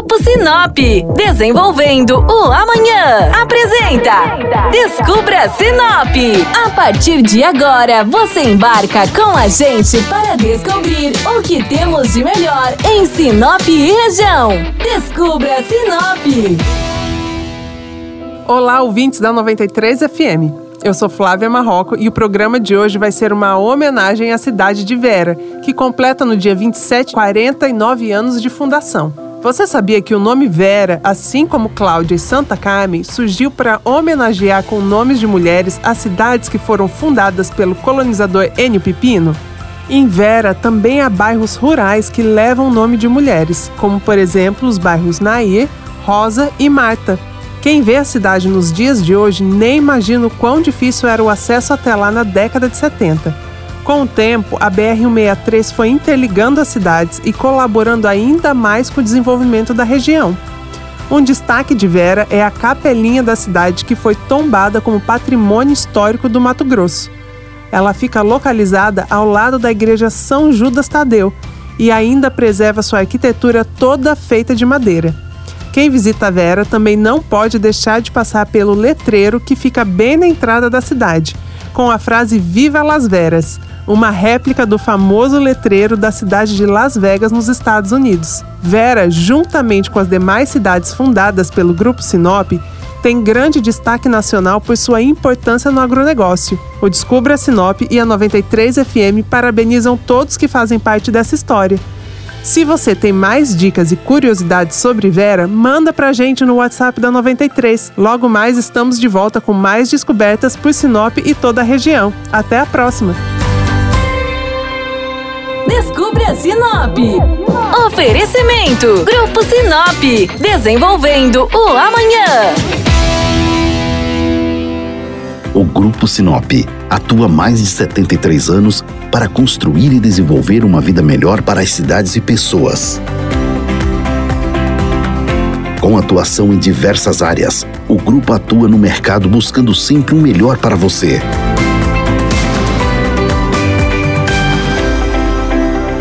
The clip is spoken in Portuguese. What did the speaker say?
Grupo Sinop, desenvolvendo o amanhã. Apresenta Descubra Sinop. A partir de agora, você embarca com a gente para descobrir o que temos de melhor em Sinop e região. Descubra Sinop. Olá, ouvintes da 93 FM. Eu sou Flávia Marroco e o programa de hoje vai ser uma homenagem à cidade de Vera, que completa no dia 27 49 anos de fundação. Você sabia que o nome Vera, assim como Cláudia e Santa Carmen, surgiu para homenagear com nomes de mulheres as cidades que foram fundadas pelo colonizador Enio Pipino? Em Vera também há bairros rurais que levam o nome de mulheres, como por exemplo os bairros Nair, Rosa e Marta, quem vê a cidade nos dias de hoje nem imagina o quão difícil era o acesso até lá na década de 70. Com o tempo, a BR-163 foi interligando as cidades e colaborando ainda mais com o desenvolvimento da região. Um destaque de Vera é a capelinha da cidade que foi tombada como patrimônio histórico do Mato Grosso. Ela fica localizada ao lado da igreja São Judas Tadeu e ainda preserva sua arquitetura toda feita de madeira. Quem visita Vera também não pode deixar de passar pelo letreiro que fica bem na entrada da cidade, com a frase Viva Las Veras, uma réplica do famoso letreiro da cidade de Las Vegas, nos Estados Unidos. Vera, juntamente com as demais cidades fundadas pelo Grupo Sinop, tem grande destaque nacional por sua importância no agronegócio. O Descubra Sinop e a 93 FM parabenizam todos que fazem parte dessa história. Se você tem mais dicas e curiosidades sobre Vera, manda pra gente no WhatsApp da 93. Logo mais estamos de volta com mais descobertas por Sinop e toda a região. Até a próxima! Descubra Sinop. Oferecimento: Grupo Sinop, desenvolvendo o amanhã. O Grupo Sinop atua mais de 73 anos para construir e desenvolver uma vida melhor para as cidades e pessoas. Com atuação em diversas áreas, o grupo atua no mercado buscando sempre o melhor para você.